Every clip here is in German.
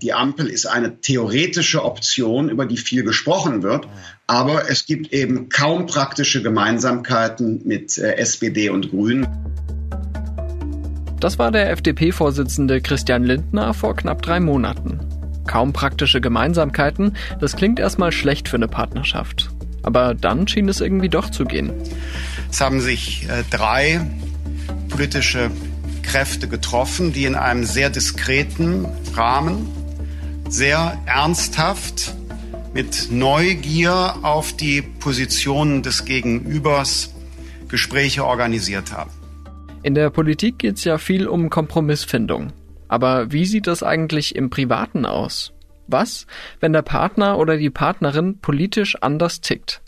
Die Ampel ist eine theoretische Option, über die viel gesprochen wird, aber es gibt eben kaum praktische Gemeinsamkeiten mit äh, SPD und Grünen. Das war der FDP-Vorsitzende Christian Lindner vor knapp drei Monaten. Kaum praktische Gemeinsamkeiten, das klingt erstmal schlecht für eine Partnerschaft. Aber dann schien es irgendwie doch zu gehen. Es haben sich äh, drei politische Kräfte getroffen, die in einem sehr diskreten Rahmen, sehr ernsthaft, mit Neugier auf die Positionen des Gegenübers Gespräche organisiert haben. In der Politik geht es ja viel um Kompromissfindung. Aber wie sieht das eigentlich im Privaten aus? Was, wenn der Partner oder die Partnerin politisch anders tickt?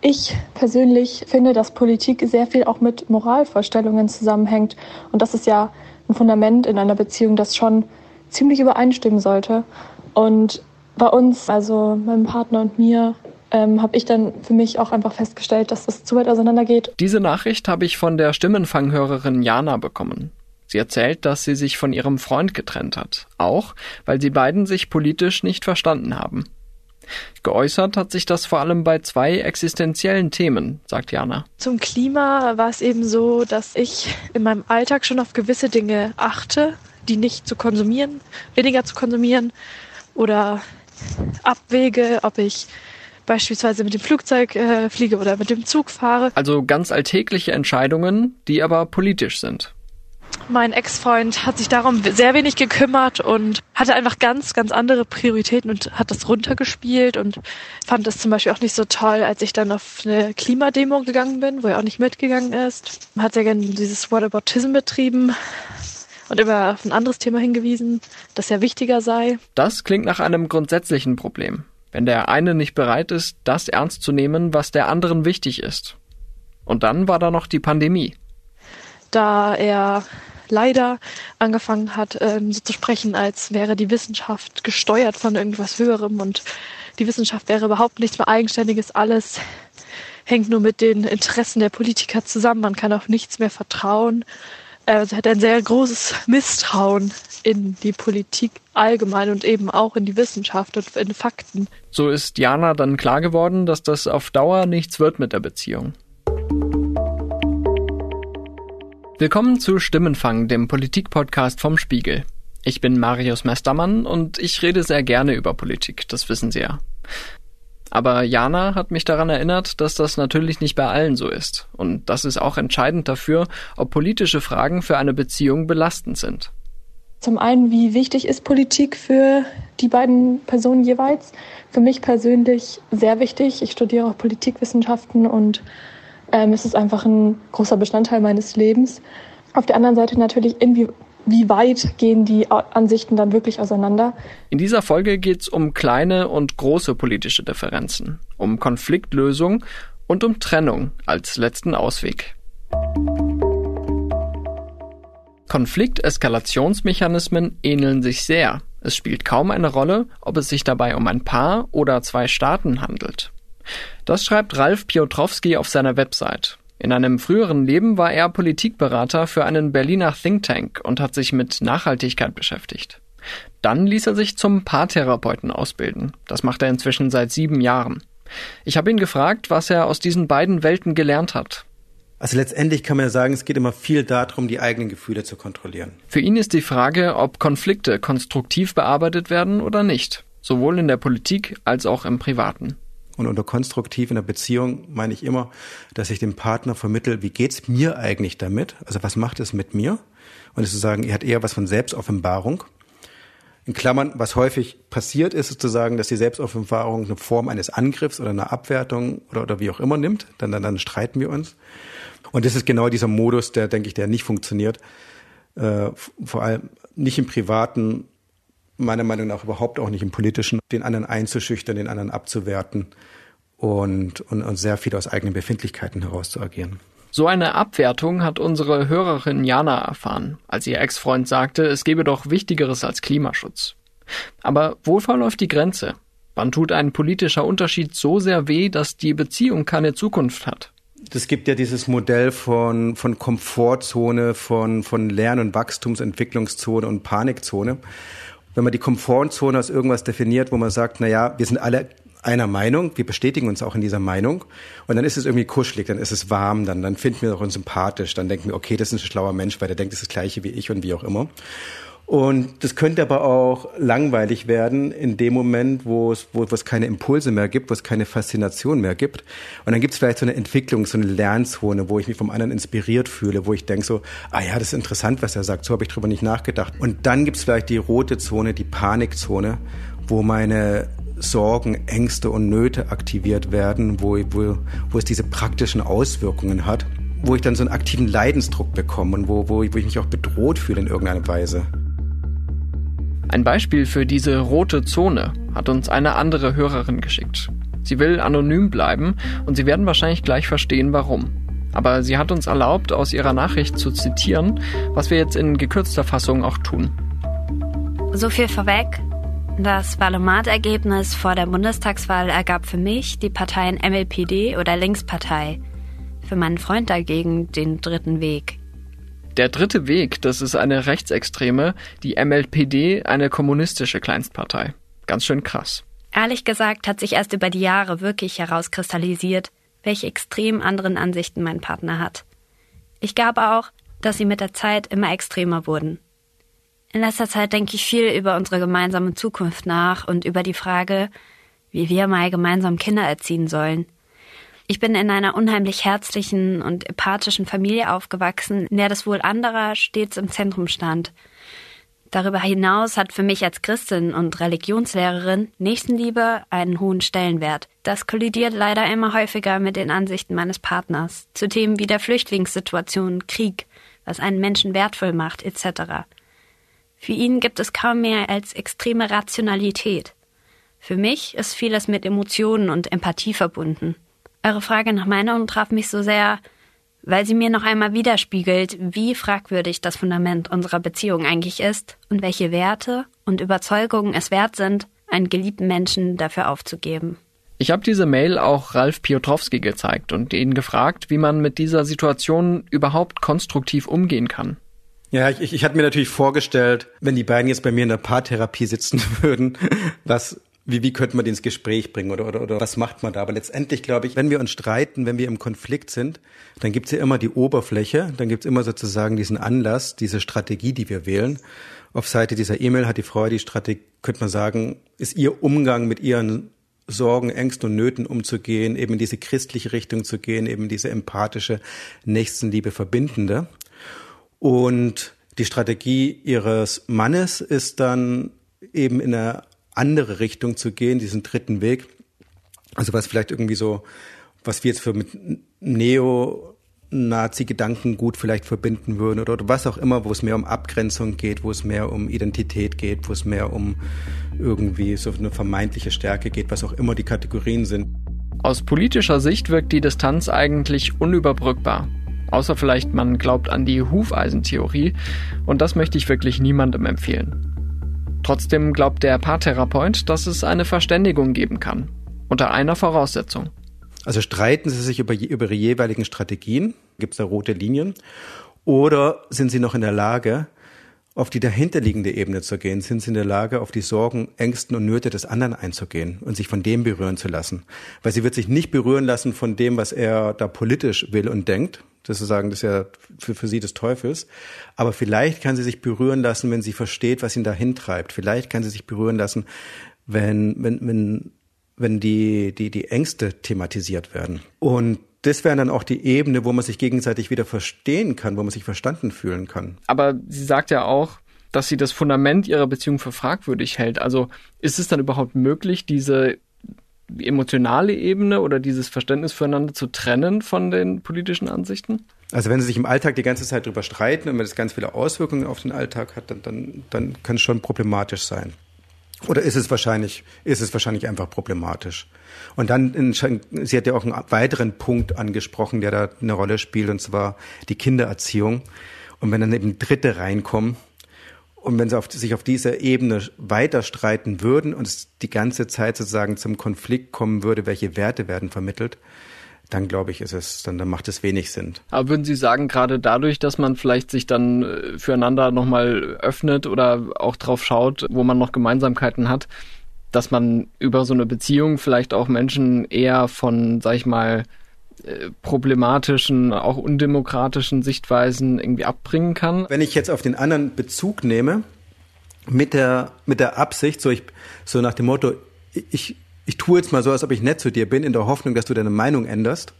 Ich persönlich finde, dass Politik sehr viel auch mit Moralvorstellungen zusammenhängt. Und das ist ja ein Fundament in einer Beziehung, das schon ziemlich übereinstimmen sollte. Und bei uns, also meinem Partner und mir, ähm, habe ich dann für mich auch einfach festgestellt, dass das zu weit auseinandergeht. Diese Nachricht habe ich von der Stimmenfanghörerin Jana bekommen. Sie erzählt, dass sie sich von ihrem Freund getrennt hat, auch weil sie beiden sich politisch nicht verstanden haben. Geäußert hat sich das vor allem bei zwei existenziellen Themen, sagt Jana. Zum Klima war es eben so, dass ich in meinem Alltag schon auf gewisse Dinge achte, die nicht zu konsumieren, weniger zu konsumieren oder abwäge, ob ich beispielsweise mit dem Flugzeug äh, fliege oder mit dem Zug fahre. Also ganz alltägliche Entscheidungen, die aber politisch sind. Mein Ex-Freund hat sich darum sehr wenig gekümmert und hatte einfach ganz, ganz andere Prioritäten und hat das runtergespielt und fand es zum Beispiel auch nicht so toll, als ich dann auf eine Klimademo gegangen bin, wo er auch nicht mitgegangen ist. Hat sehr gerne dieses Whataboutism betrieben und immer auf ein anderes Thema hingewiesen, das ja wichtiger sei. Das klingt nach einem grundsätzlichen Problem wenn der eine nicht bereit ist, das ernst zu nehmen, was der anderen wichtig ist. Und dann war da noch die Pandemie. Da er leider angefangen hat, ähm, so zu sprechen, als wäre die Wissenschaft gesteuert von irgendwas Höherem und die Wissenschaft wäre überhaupt nichts mehr Eigenständiges, alles hängt nur mit den Interessen der Politiker zusammen, man kann auf nichts mehr vertrauen. Also hat ein sehr großes Misstrauen in die Politik allgemein und eben auch in die Wissenschaft und in Fakten. So ist Jana dann klar geworden, dass das auf Dauer nichts wird mit der Beziehung. Willkommen zu Stimmenfang, dem Politikpodcast vom Spiegel. Ich bin Marius Mestermann und ich rede sehr gerne über Politik, das wissen Sie ja. Aber Jana hat mich daran erinnert, dass das natürlich nicht bei allen so ist. Und das ist auch entscheidend dafür, ob politische Fragen für eine Beziehung belastend sind. Zum einen, wie wichtig ist Politik für die beiden Personen jeweils? Für mich persönlich sehr wichtig. Ich studiere auch Politikwissenschaften und ähm, es ist einfach ein großer Bestandteil meines Lebens. Auf der anderen Seite natürlich, inwie wie weit gehen die Ansichten dann wirklich auseinander? In dieser Folge geht es um kleine und große politische Differenzen, um Konfliktlösung und um Trennung als letzten Ausweg. Konflikteskalationsmechanismen ähneln sich sehr. Es spielt kaum eine Rolle, ob es sich dabei um ein Paar oder zwei Staaten handelt. Das schreibt Ralf Piotrowski auf seiner Website. In einem früheren Leben war er Politikberater für einen Berliner Think Tank und hat sich mit Nachhaltigkeit beschäftigt. Dann ließ er sich zum Paartherapeuten ausbilden. Das macht er inzwischen seit sieben Jahren. Ich habe ihn gefragt, was er aus diesen beiden Welten gelernt hat. Also letztendlich kann man ja sagen, es geht immer viel darum, die eigenen Gefühle zu kontrollieren. Für ihn ist die Frage, ob Konflikte konstruktiv bearbeitet werden oder nicht, sowohl in der Politik als auch im Privaten. Und unter konstruktiv in der Beziehung meine ich immer, dass ich dem Partner vermittel, wie geht's mir eigentlich damit? Also was macht es mit mir? Und es zu sagen, er hat eher was von Selbstoffenbarung. In Klammern, was häufig passiert ist, sozusagen, dass die Selbstoffenbarung eine Form eines Angriffs oder einer Abwertung oder, oder wie auch immer nimmt. Dann, dann, dann streiten wir uns. Und das ist genau dieser Modus, der, denke ich, der nicht funktioniert. Äh, vor allem nicht im Privaten, meiner Meinung nach überhaupt auch nicht im Politischen, den anderen einzuschüchtern, den anderen abzuwerten und, und, und sehr viel aus eigenen Befindlichkeiten heraus zu agieren. So eine Abwertung hat unsere Hörerin Jana erfahren, als ihr Ex-Freund sagte, es gebe doch Wichtigeres als Klimaschutz. Aber wo verläuft die Grenze? Wann tut ein politischer Unterschied so sehr weh, dass die Beziehung keine Zukunft hat? Es gibt ja dieses Modell von, von Komfortzone, von, von Lern- und Wachstumsentwicklungszone und Panikzone. Wenn man die Komfortzone als irgendwas definiert, wo man sagt, na ja, wir sind alle einer Meinung, wir bestätigen uns auch in dieser Meinung und dann ist es irgendwie kuschelig, dann ist es warm, dann, dann finden wir uns sympathisch, dann denken wir, okay, das ist ein schlauer Mensch, weil der denkt das, ist das gleiche wie ich und wie auch immer. Und das könnte aber auch langweilig werden in dem Moment, wo es, wo, wo es keine Impulse mehr gibt, wo es keine Faszination mehr gibt. Und dann gibt es vielleicht so eine Entwicklung, so eine Lernzone, wo ich mich vom anderen inspiriert fühle, wo ich denke so, ah ja, das ist interessant, was er sagt, so habe ich drüber nicht nachgedacht. Und dann gibt es vielleicht die rote Zone, die Panikzone, wo meine Sorgen, Ängste und Nöte aktiviert werden, wo, wo, wo es diese praktischen Auswirkungen hat, wo ich dann so einen aktiven Leidensdruck bekomme und wo, wo, wo ich mich auch bedroht fühle in irgendeiner Weise. Ein Beispiel für diese rote Zone hat uns eine andere Hörerin geschickt. Sie will anonym bleiben und Sie werden wahrscheinlich gleich verstehen, warum. Aber sie hat uns erlaubt, aus ihrer Nachricht zu zitieren, was wir jetzt in gekürzter Fassung auch tun. So viel vorweg. Das Wahlomat-Ergebnis vor der Bundestagswahl ergab für mich die Parteien MLPD oder Linkspartei. Für meinen Freund dagegen den dritten Weg. Der dritte Weg, das ist eine Rechtsextreme, die MLPD, eine kommunistische Kleinstpartei. Ganz schön krass. Ehrlich gesagt hat sich erst über die Jahre wirklich herauskristallisiert, welche extrem anderen Ansichten mein Partner hat. Ich glaube auch, dass sie mit der Zeit immer extremer wurden. In letzter Zeit denke ich viel über unsere gemeinsame Zukunft nach und über die Frage, wie wir mal gemeinsam Kinder erziehen sollen. Ich bin in einer unheimlich herzlichen und empathischen Familie aufgewachsen, in der das Wohl anderer stets im Zentrum stand. Darüber hinaus hat für mich als Christin und Religionslehrerin Nächstenliebe einen hohen Stellenwert. Das kollidiert leider immer häufiger mit den Ansichten meines Partners zu Themen wie der Flüchtlingssituation, Krieg, was einen Menschen wertvoll macht, etc. Für ihn gibt es kaum mehr als extreme Rationalität. Für mich ist vieles mit Emotionen und Empathie verbunden. Eure Frage nach Meinung traf mich so sehr, weil sie mir noch einmal widerspiegelt, wie fragwürdig das Fundament unserer Beziehung eigentlich ist und welche Werte und Überzeugungen es wert sind, einen geliebten Menschen dafür aufzugeben. Ich habe diese Mail auch Ralf Piotrowski gezeigt und ihn gefragt, wie man mit dieser Situation überhaupt konstruktiv umgehen kann. Ja, ich, ich hatte mir natürlich vorgestellt, wenn die beiden jetzt bei mir in der Paartherapie sitzen würden, was wie, wie könnte man die ins Gespräch bringen oder, oder, oder was macht man da? Aber letztendlich glaube ich, wenn wir uns streiten, wenn wir im Konflikt sind, dann gibt's ja immer die Oberfläche, dann gibt's immer sozusagen diesen Anlass, diese Strategie, die wir wählen. Auf Seite dieser E-Mail hat die Frau die Strategie, könnte man sagen, ist ihr Umgang mit ihren Sorgen, Ängsten und Nöten umzugehen, eben in diese christliche Richtung zu gehen, eben diese empathische Nächstenliebe verbindende. Und die Strategie ihres Mannes ist dann eben in einer andere Richtung zu gehen, diesen dritten Weg. Also was vielleicht irgendwie so, was wir jetzt für mit Neo Nazi-Gedanken gut vielleicht verbinden würden oder, oder was auch immer, wo es mehr um Abgrenzung geht, wo es mehr um Identität geht, wo es mehr um irgendwie so eine vermeintliche Stärke geht, was auch immer die Kategorien sind. Aus politischer Sicht wirkt die Distanz eigentlich unüberbrückbar. Außer vielleicht man glaubt an die Hufeisentheorie und das möchte ich wirklich niemandem empfehlen. Trotzdem glaubt der Paartherapeut, dass es eine Verständigung geben kann. Unter einer Voraussetzung. Also streiten Sie sich über, über Ihre jeweiligen Strategien? Gibt es da rote Linien? Oder sind Sie noch in der Lage, auf die dahinterliegende Ebene zu gehen? Sind Sie in der Lage, auf die Sorgen, Ängsten und Nöte des anderen einzugehen und sich von dem berühren zu lassen? Weil sie wird sich nicht berühren lassen von dem, was er da politisch will und denkt, das zu sagen, das ist ja für, für sie des Teufels. Aber vielleicht kann sie sich berühren lassen, wenn sie versteht, was ihn dahin treibt. Vielleicht kann sie sich berühren lassen, wenn, wenn, wenn, wenn die, die, die Ängste thematisiert werden. Und das wäre dann auch die Ebene, wo man sich gegenseitig wieder verstehen kann, wo man sich verstanden fühlen kann. Aber sie sagt ja auch, dass sie das Fundament ihrer Beziehung für fragwürdig hält. Also ist es dann überhaupt möglich, diese emotionale Ebene oder dieses Verständnis füreinander zu trennen von den politischen Ansichten? Also wenn sie sich im Alltag die ganze Zeit drüber streiten und wenn das ganz viele Auswirkungen auf den Alltag hat, dann, dann, dann kann es schon problematisch sein. Oder ist es wahrscheinlich, ist es wahrscheinlich einfach problematisch? Und dann, sie hat ja auch einen weiteren Punkt angesprochen, der da eine Rolle spielt, und zwar die Kindererziehung. Und wenn dann eben Dritte reinkommen, und wenn sie auf, sich auf dieser Ebene weiter streiten würden und es die ganze Zeit sozusagen zum Konflikt kommen würde, welche Werte werden vermittelt, dann glaube ich, ist es, dann, dann macht es wenig Sinn. Aber würden Sie sagen, gerade dadurch, dass man vielleicht sich dann äh, füreinander nochmal öffnet oder auch drauf schaut, wo man noch Gemeinsamkeiten hat, dass man über so eine Beziehung vielleicht auch Menschen eher von, sag ich mal, äh, problematischen, auch undemokratischen Sichtweisen irgendwie abbringen kann? Wenn ich jetzt auf den anderen Bezug nehme, mit der, mit der Absicht, so ich, so nach dem Motto, ich, ich tue jetzt mal so, als ob ich nett zu dir bin, in der Hoffnung, dass du deine Meinung änderst.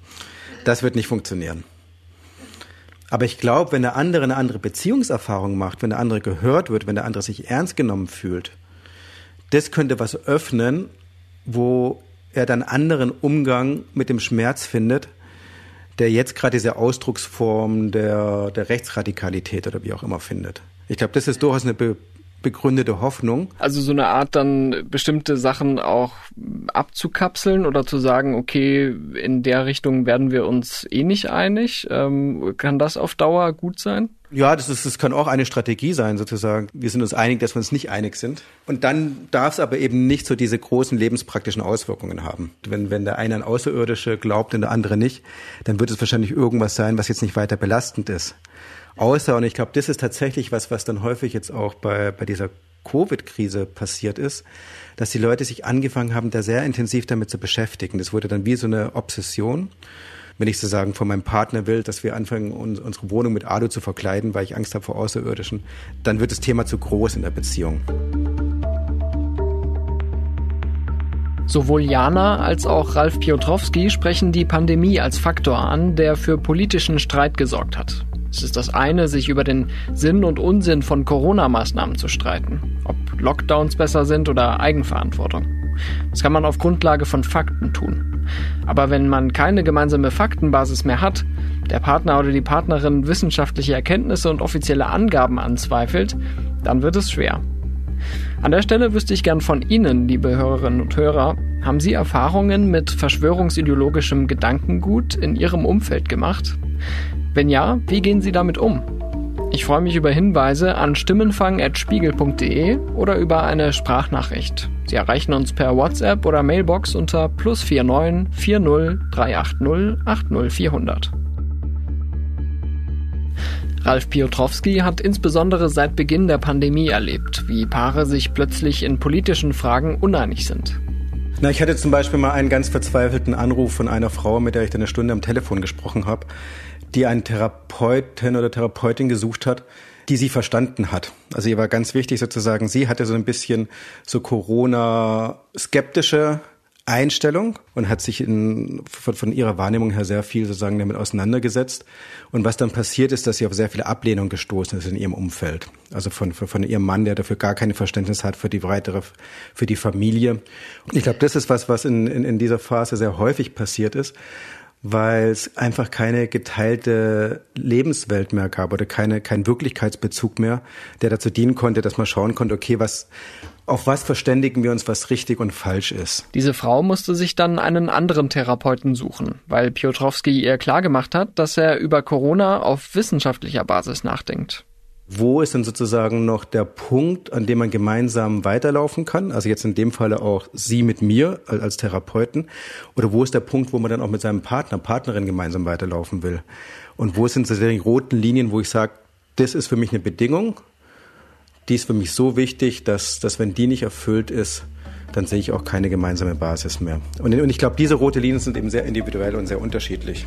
Das wird nicht funktionieren. Aber ich glaube, wenn der andere eine andere Beziehungserfahrung macht, wenn der andere gehört wird, wenn der andere sich ernst genommen fühlt, das könnte was öffnen, wo er dann anderen Umgang mit dem Schmerz findet, der jetzt gerade diese Ausdrucksform der, der Rechtsradikalität oder wie auch immer findet. Ich glaube, das ist durchaus eine Be begründete Hoffnung. Also so eine Art dann bestimmte Sachen auch abzukapseln oder zu sagen, okay, in der Richtung werden wir uns eh nicht einig. Ähm, kann das auf Dauer gut sein? Ja, das, ist, das kann auch eine Strategie sein, sozusagen. Wir sind uns einig, dass wir uns nicht einig sind. Und dann darf es aber eben nicht so diese großen lebenspraktischen Auswirkungen haben. Wenn, wenn der eine an Außerirdische glaubt und der andere nicht, dann wird es wahrscheinlich irgendwas sein, was jetzt nicht weiter belastend ist. Außer, und ich glaube, das ist tatsächlich was, was dann häufig jetzt auch bei, bei dieser Covid-Krise passiert ist, dass die Leute sich angefangen haben, da sehr intensiv damit zu beschäftigen. Das wurde dann wie so eine Obsession. Wenn ich sozusagen von meinem Partner will, dass wir anfangen, unsere Wohnung mit Alu zu verkleiden, weil ich Angst habe vor Außerirdischen, dann wird das Thema zu groß in der Beziehung. Sowohl Jana als auch Ralf Piotrowski sprechen die Pandemie als Faktor an, der für politischen Streit gesorgt hat. Es ist das eine, sich über den Sinn und Unsinn von Corona-Maßnahmen zu streiten, ob Lockdowns besser sind oder Eigenverantwortung. Das kann man auf Grundlage von Fakten tun. Aber wenn man keine gemeinsame Faktenbasis mehr hat, der Partner oder die Partnerin wissenschaftliche Erkenntnisse und offizielle Angaben anzweifelt, dann wird es schwer. An der Stelle wüsste ich gern von Ihnen, liebe Hörerinnen und Hörer, haben Sie Erfahrungen mit verschwörungsideologischem Gedankengut in Ihrem Umfeld gemacht? Wenn ja, wie gehen Sie damit um? Ich freue mich über Hinweise an stimmenfang.spiegel.de oder über eine Sprachnachricht. Sie erreichen uns per WhatsApp oder Mailbox unter plus 49 40 380 80 400. Ralf Piotrowski hat insbesondere seit Beginn der Pandemie erlebt, wie Paare sich plötzlich in politischen Fragen uneinig sind. Na, ich hatte zum Beispiel mal einen ganz verzweifelten Anruf von einer Frau, mit der ich dann eine Stunde am Telefon gesprochen habe, die einen Therapeuten oder Therapeutin gesucht hat, die sie verstanden hat. Also ihr war ganz wichtig sozusagen, sie hatte so ein bisschen so Corona-skeptische Einstellung und hat sich in, von, von, ihrer Wahrnehmung her sehr viel sozusagen damit auseinandergesetzt. Und was dann passiert ist, dass sie auf sehr viele Ablehnung gestoßen ist in ihrem Umfeld. Also von, von, von ihrem Mann, der dafür gar kein Verständnis hat für die weitere, für die Familie. Ich glaube, das ist was, was in, in, in dieser Phase sehr häufig passiert ist weil es einfach keine geteilte Lebenswelt mehr gab oder keine, kein Wirklichkeitsbezug mehr, der dazu dienen konnte, dass man schauen konnte, okay, was, auf was verständigen wir uns, was richtig und falsch ist. Diese Frau musste sich dann einen anderen Therapeuten suchen, weil Piotrowski ihr klargemacht hat, dass er über Corona auf wissenschaftlicher Basis nachdenkt. Wo ist denn sozusagen noch der Punkt, an dem man gemeinsam weiterlaufen kann? Also jetzt in dem Falle auch Sie mit mir als Therapeuten. Oder wo ist der Punkt, wo man dann auch mit seinem Partner, Partnerin gemeinsam weiterlaufen will? Und wo sind so die roten Linien, wo ich sage, das ist für mich eine Bedingung, die ist für mich so wichtig, dass, dass wenn die nicht erfüllt ist, dann sehe ich auch keine gemeinsame Basis mehr. Und, und ich glaube, diese rote Linien sind eben sehr individuell und sehr unterschiedlich.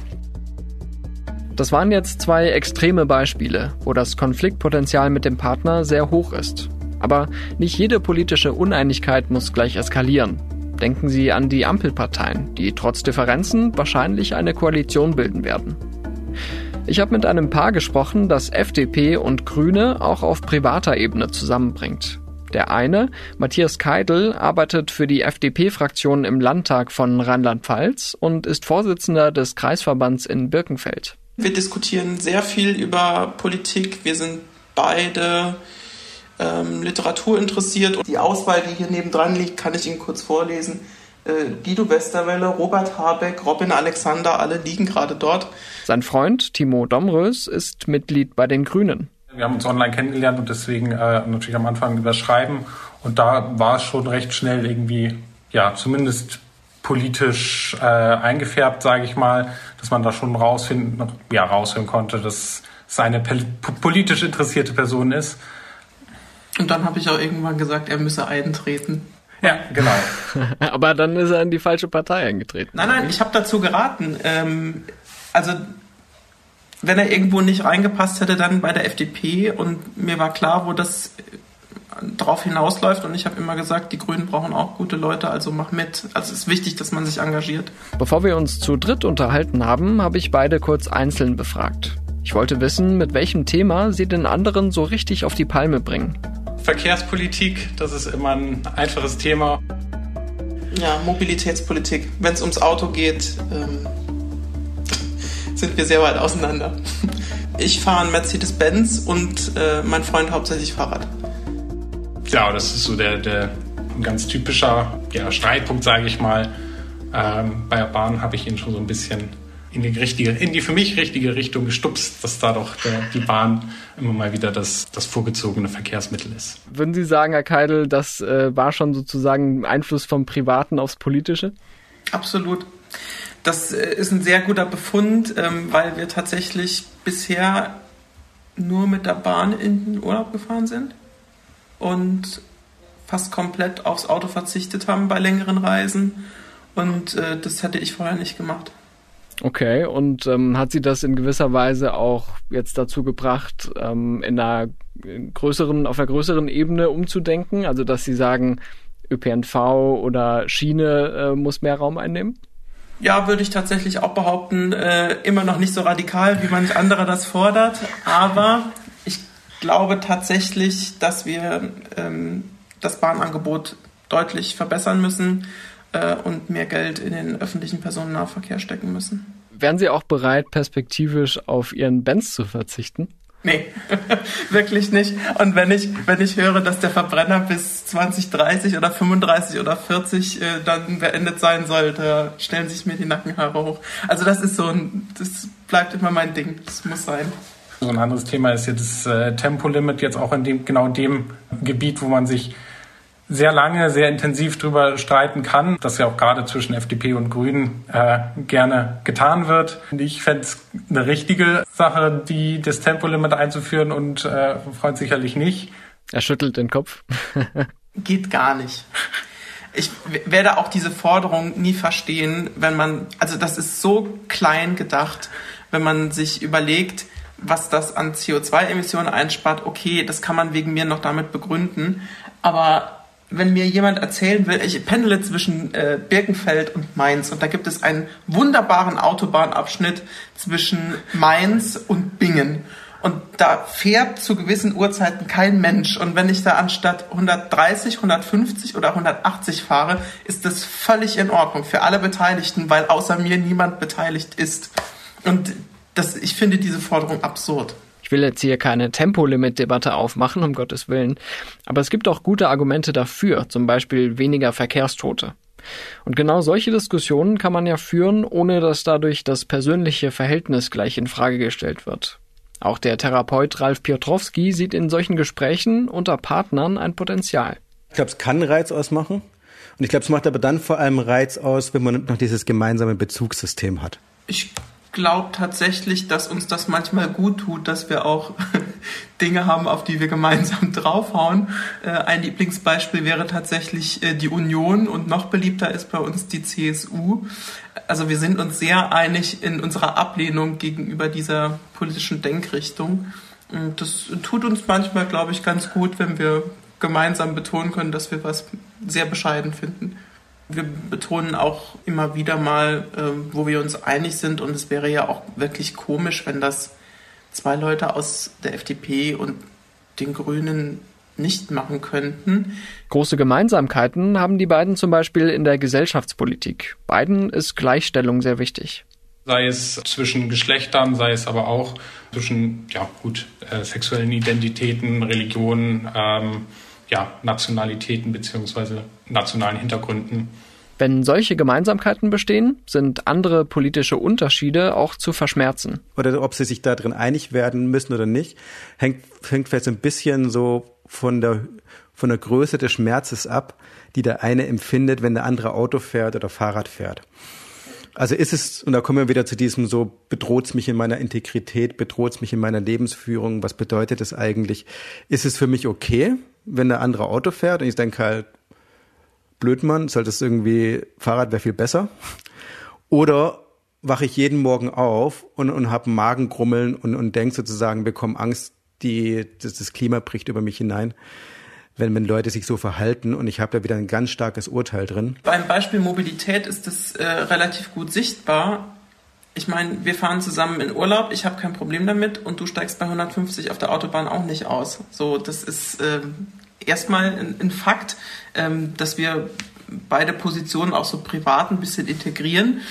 Das waren jetzt zwei extreme Beispiele, wo das Konfliktpotenzial mit dem Partner sehr hoch ist. Aber nicht jede politische Uneinigkeit muss gleich eskalieren. Denken Sie an die Ampelparteien, die trotz Differenzen wahrscheinlich eine Koalition bilden werden. Ich habe mit einem Paar gesprochen, das FDP und Grüne auch auf privater Ebene zusammenbringt. Der eine, Matthias Keidel, arbeitet für die FDP-Fraktion im Landtag von Rheinland-Pfalz und ist Vorsitzender des Kreisverbands in Birkenfeld. Wir diskutieren sehr viel über Politik. Wir sind beide ähm, Literatur interessiert. Und die Auswahl, die hier nebendran liegt, kann ich Ihnen kurz vorlesen. Äh, Guido Westerwelle, Robert Habeck, Robin Alexander, alle liegen gerade dort. Sein Freund Timo Domrös ist Mitglied bei den Grünen. Wir haben uns online kennengelernt und deswegen äh, natürlich am Anfang überschreiben. Und da war es schon recht schnell irgendwie, ja, zumindest politisch äh, eingefärbt, sage ich mal, dass man da schon rausfinden, ja, raushören konnte, dass es eine politisch interessierte Person ist. Und dann habe ich auch irgendwann gesagt, er müsse eintreten. Ja, genau. Aber dann ist er in die falsche Partei eingetreten. Nein, nein, ich habe dazu geraten. Ähm, also wenn er irgendwo nicht reingepasst hätte, dann bei der FDP und mir war klar, wo das drauf hinausläuft und ich habe immer gesagt, die Grünen brauchen auch gute Leute, also mach mit. Also es ist wichtig, dass man sich engagiert. Bevor wir uns zu dritt unterhalten haben, habe ich beide kurz einzeln befragt. Ich wollte wissen, mit welchem Thema sie den anderen so richtig auf die Palme bringen. Verkehrspolitik, das ist immer ein einfaches Thema. Ja, Mobilitätspolitik. Wenn es ums Auto geht, ähm, sind wir sehr weit auseinander. Ich fahre einen Mercedes-Benz und äh, mein Freund hauptsächlich Fahrrad. Ja, das ist so der, der ein ganz typischer ja, Streitpunkt, sage ich mal. Ähm, bei der Bahn habe ich ihn schon so ein bisschen in die richtige, in die für mich richtige Richtung gestupst, dass da doch der, die Bahn immer mal wieder das, das vorgezogene Verkehrsmittel ist. Würden Sie sagen, Herr Keidel, das äh, war schon sozusagen Einfluss vom Privaten aufs Politische? Absolut. Das äh, ist ein sehr guter Befund, ähm, weil wir tatsächlich bisher nur mit der Bahn in den Urlaub gefahren sind und fast komplett aufs Auto verzichtet haben bei längeren Reisen. Und äh, das hätte ich vorher nicht gemacht. Okay, und ähm, hat sie das in gewisser Weise auch jetzt dazu gebracht, ähm, in einer größeren, auf einer größeren Ebene umzudenken? Also dass sie sagen, ÖPNV oder Schiene äh, muss mehr Raum einnehmen? Ja, würde ich tatsächlich auch behaupten, äh, immer noch nicht so radikal, wie manch anderer das fordert, aber glaube tatsächlich, dass wir ähm, das Bahnangebot deutlich verbessern müssen äh, und mehr Geld in den öffentlichen Personennahverkehr stecken müssen. Wären Sie auch bereit, perspektivisch auf Ihren Benz zu verzichten? Nee, wirklich nicht. Und wenn ich, wenn ich höre, dass der Verbrenner bis 2030 oder 35 oder 40 äh, dann beendet sein sollte, stellen sich mir die Nackenhaare hoch. Also das ist so ein, das bleibt immer mein Ding. Das muss sein. So ein anderes Thema ist jetzt das äh, Tempolimit jetzt auch in dem, genau in dem Gebiet, wo man sich sehr lange, sehr intensiv darüber streiten kann, das ja auch gerade zwischen FDP und Grünen äh, gerne getan wird. Ich fände es eine richtige Sache, die das Tempolimit einzuführen und äh, Freund sicherlich nicht. Er schüttelt den Kopf. Geht gar nicht. Ich werde auch diese Forderung nie verstehen, wenn man, also das ist so klein gedacht, wenn man sich überlegt, was das an CO2-Emissionen einspart, okay, das kann man wegen mir noch damit begründen, aber wenn mir jemand erzählen will, ich pendele zwischen äh, Birkenfeld und Mainz und da gibt es einen wunderbaren Autobahnabschnitt zwischen Mainz und Bingen. Und da fährt zu gewissen Uhrzeiten kein Mensch. Und wenn ich da anstatt 130, 150 oder 180 fahre, ist das völlig in Ordnung für alle Beteiligten, weil außer mir niemand beteiligt ist. Und das, ich finde diese Forderung absurd. Ich will jetzt hier keine Tempolimit-Debatte aufmachen, um Gottes Willen. Aber es gibt auch gute Argumente dafür, zum Beispiel weniger Verkehrstote. Und genau solche Diskussionen kann man ja führen, ohne dass dadurch das persönliche Verhältnis gleich in Frage gestellt wird. Auch der Therapeut Ralf Piotrowski sieht in solchen Gesprächen unter Partnern ein Potenzial. Ich glaube, es kann Reiz ausmachen. Und ich glaube, es macht aber dann vor allem Reiz aus, wenn man noch dieses gemeinsame Bezugssystem hat. Ich glaube tatsächlich, dass uns das manchmal gut tut, dass wir auch Dinge haben, auf die wir gemeinsam draufhauen. Äh, ein Lieblingsbeispiel wäre tatsächlich äh, die Union und noch beliebter ist bei uns die CSU. Also wir sind uns sehr einig in unserer Ablehnung gegenüber dieser politischen Denkrichtung. Und das tut uns manchmal, glaube ich, ganz gut, wenn wir gemeinsam betonen können, dass wir was sehr bescheiden finden. Wir betonen auch immer wieder mal, äh, wo wir uns einig sind. Und es wäre ja auch wirklich komisch, wenn das zwei Leute aus der FDP und den Grünen nicht machen könnten. Große Gemeinsamkeiten haben die beiden zum Beispiel in der Gesellschaftspolitik. Beiden ist Gleichstellung sehr wichtig. Sei es zwischen Geschlechtern, sei es aber auch zwischen, ja gut, äh, sexuellen Identitäten, Religionen, ähm, ja, Nationalitäten beziehungsweise nationalen Hintergründen. Wenn solche Gemeinsamkeiten bestehen, sind andere politische Unterschiede auch zu verschmerzen. Oder ob sie sich da drin einig werden müssen oder nicht, hängt, hängt vielleicht so ein bisschen so von der, von der Größe des Schmerzes ab, die der eine empfindet, wenn der andere Auto fährt oder Fahrrad fährt. Also ist es, und da kommen wir wieder zu diesem so, bedroht es mich in meiner Integrität, bedroht es mich in meiner Lebensführung, was bedeutet es eigentlich? Ist es für mich okay, wenn der andere Auto fährt und ich denke halt, Blödmann, sollte es irgendwie, Fahrrad wäre viel besser. Oder wache ich jeden Morgen auf und, und habe Magengrummeln und, und denke sozusagen, bekomme Angst, die, das, das Klima bricht über mich hinein wenn, wenn Leute sich so verhalten und ich habe da wieder ein ganz starkes Urteil drin. Beim Beispiel Mobilität ist das äh, relativ gut sichtbar. Ich meine, wir fahren zusammen in Urlaub, ich habe kein Problem damit und du steigst bei 150 auf der Autobahn auch nicht aus. So, das ist äh, erstmal ein, Fakt, ähm, dass wir beide Positionen auch so privat ein bisschen integrieren.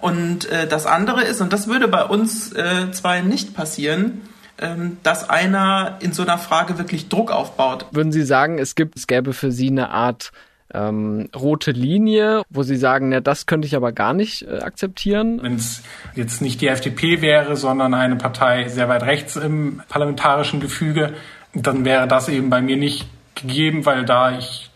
Und äh, das andere ist, und das würde bei uns äh, zwei nicht passieren, ähm, dass einer in so einer Frage wirklich Druck aufbaut. Würden Sie sagen, es gibt, es gäbe für Sie eine Art ähm, rote Linie, wo Sie sagen, ja, das könnte ich aber gar nicht äh, akzeptieren? Wenn es jetzt nicht die FDP wäre, sondern eine Partei sehr weit rechts im parlamentarischen Gefüge, dann wäre das eben bei mir nicht gegeben, weil da ich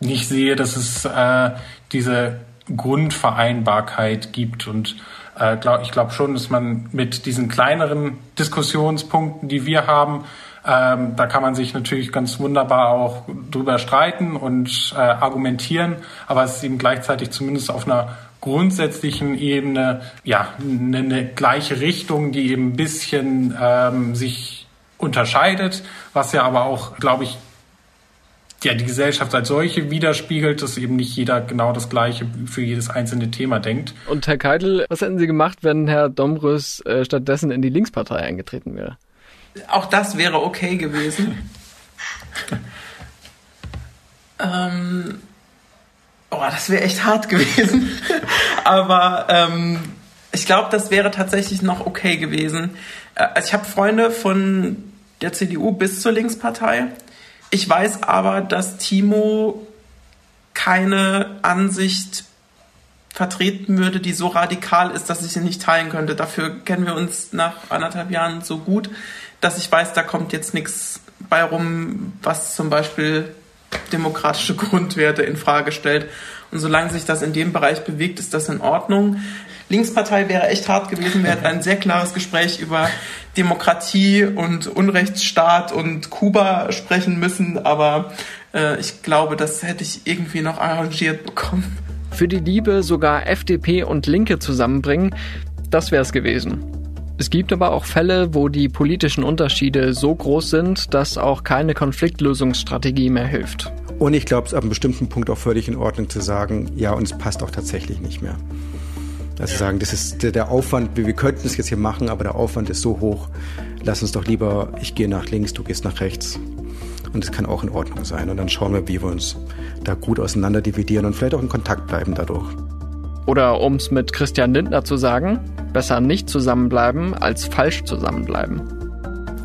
nicht sehe, dass es äh, diese Grundvereinbarkeit gibt und äh, ich glaube schon, dass man mit diesen kleineren Diskussionspunkten, die wir haben, ähm, da kann man sich natürlich ganz wunderbar auch drüber streiten und äh, argumentieren, aber es ist eben gleichzeitig zumindest auf einer grundsätzlichen Ebene ja eine, eine gleiche Richtung, die eben ein bisschen ähm, sich unterscheidet, was ja aber auch, glaube ich, ja, die Gesellschaft als solche widerspiegelt, dass eben nicht jeder genau das Gleiche für jedes einzelne Thema denkt. Und Herr Keitel, was hätten Sie gemacht, wenn Herr Domrös äh, stattdessen in die Linkspartei eingetreten wäre? Auch das wäre okay gewesen. ähm, oh, das wäre echt hart gewesen. Aber ähm, ich glaube, das wäre tatsächlich noch okay gewesen. Äh, also ich habe Freunde von der CDU bis zur Linkspartei ich weiß aber, dass Timo keine Ansicht vertreten würde, die so radikal ist, dass ich sie nicht teilen könnte. Dafür kennen wir uns nach anderthalb Jahren so gut, dass ich weiß, da kommt jetzt nichts bei rum, was zum Beispiel demokratische Grundwerte in Frage stellt. Und solange sich das in dem Bereich bewegt, ist das in Ordnung. Linkspartei wäre echt hart gewesen. Wir hätten ein sehr klares Gespräch über Demokratie und Unrechtsstaat und Kuba sprechen müssen, aber äh, ich glaube, das hätte ich irgendwie noch arrangiert bekommen. Für die Liebe sogar FDP und Linke zusammenbringen, das wäre es gewesen. Es gibt aber auch Fälle, wo die politischen Unterschiede so groß sind, dass auch keine Konfliktlösungsstrategie mehr hilft. Und ich glaube, es ist ab einem bestimmten Punkt auch völlig in Ordnung zu sagen, ja, und es passt auch tatsächlich nicht mehr. Also sagen, das ist der, Aufwand, wir, wir könnten es jetzt hier machen, aber der Aufwand ist so hoch. Lass uns doch lieber, ich gehe nach links, du gehst nach rechts. Und das kann auch in Ordnung sein. Und dann schauen wir, wie wir uns da gut auseinander dividieren und vielleicht auch in Kontakt bleiben dadurch. Oder um es mit Christian Lindner zu sagen, besser nicht zusammenbleiben als falsch zusammenbleiben.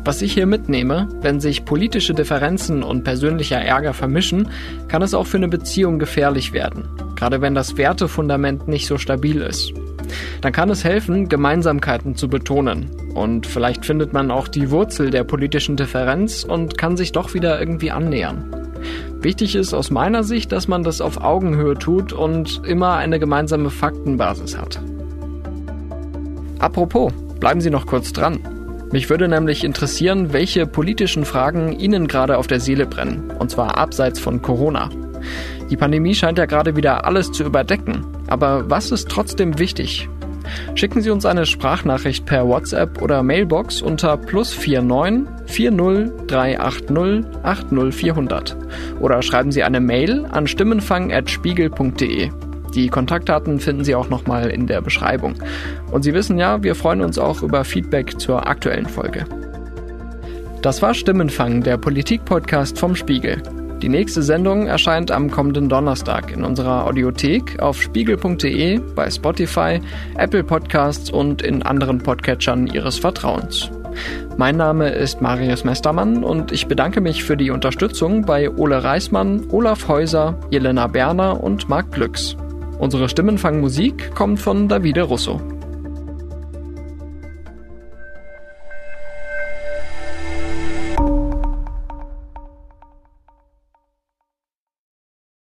Was ich hier mitnehme, wenn sich politische Differenzen und persönlicher Ärger vermischen, kann es auch für eine Beziehung gefährlich werden, gerade wenn das Wertefundament nicht so stabil ist. Dann kann es helfen, Gemeinsamkeiten zu betonen. Und vielleicht findet man auch die Wurzel der politischen Differenz und kann sich doch wieder irgendwie annähern. Wichtig ist aus meiner Sicht, dass man das auf Augenhöhe tut und immer eine gemeinsame Faktenbasis hat. Apropos, bleiben Sie noch kurz dran. Mich würde nämlich interessieren, welche politischen Fragen Ihnen gerade auf der Seele brennen, und zwar abseits von Corona. Die Pandemie scheint ja gerade wieder alles zu überdecken, aber was ist trotzdem wichtig? Schicken Sie uns eine Sprachnachricht per WhatsApp oder Mailbox unter plus 49 40 380 80400 oder schreiben Sie eine Mail an stimmenfang.spiegel.de. Die Kontaktdaten finden Sie auch nochmal in der Beschreibung. Und Sie wissen ja, wir freuen uns auch über Feedback zur aktuellen Folge. Das war Stimmenfang, der Politik-Podcast vom Spiegel. Die nächste Sendung erscheint am kommenden Donnerstag in unserer Audiothek auf spiegel.de, bei Spotify, Apple Podcasts und in anderen Podcatchern Ihres Vertrauens. Mein Name ist Marius Mestermann und ich bedanke mich für die Unterstützung bei Ole Reismann, Olaf Häuser, Jelena Berner und Marc Glücks. Unsere Stimmenfangmusik kommt von Davide Russo.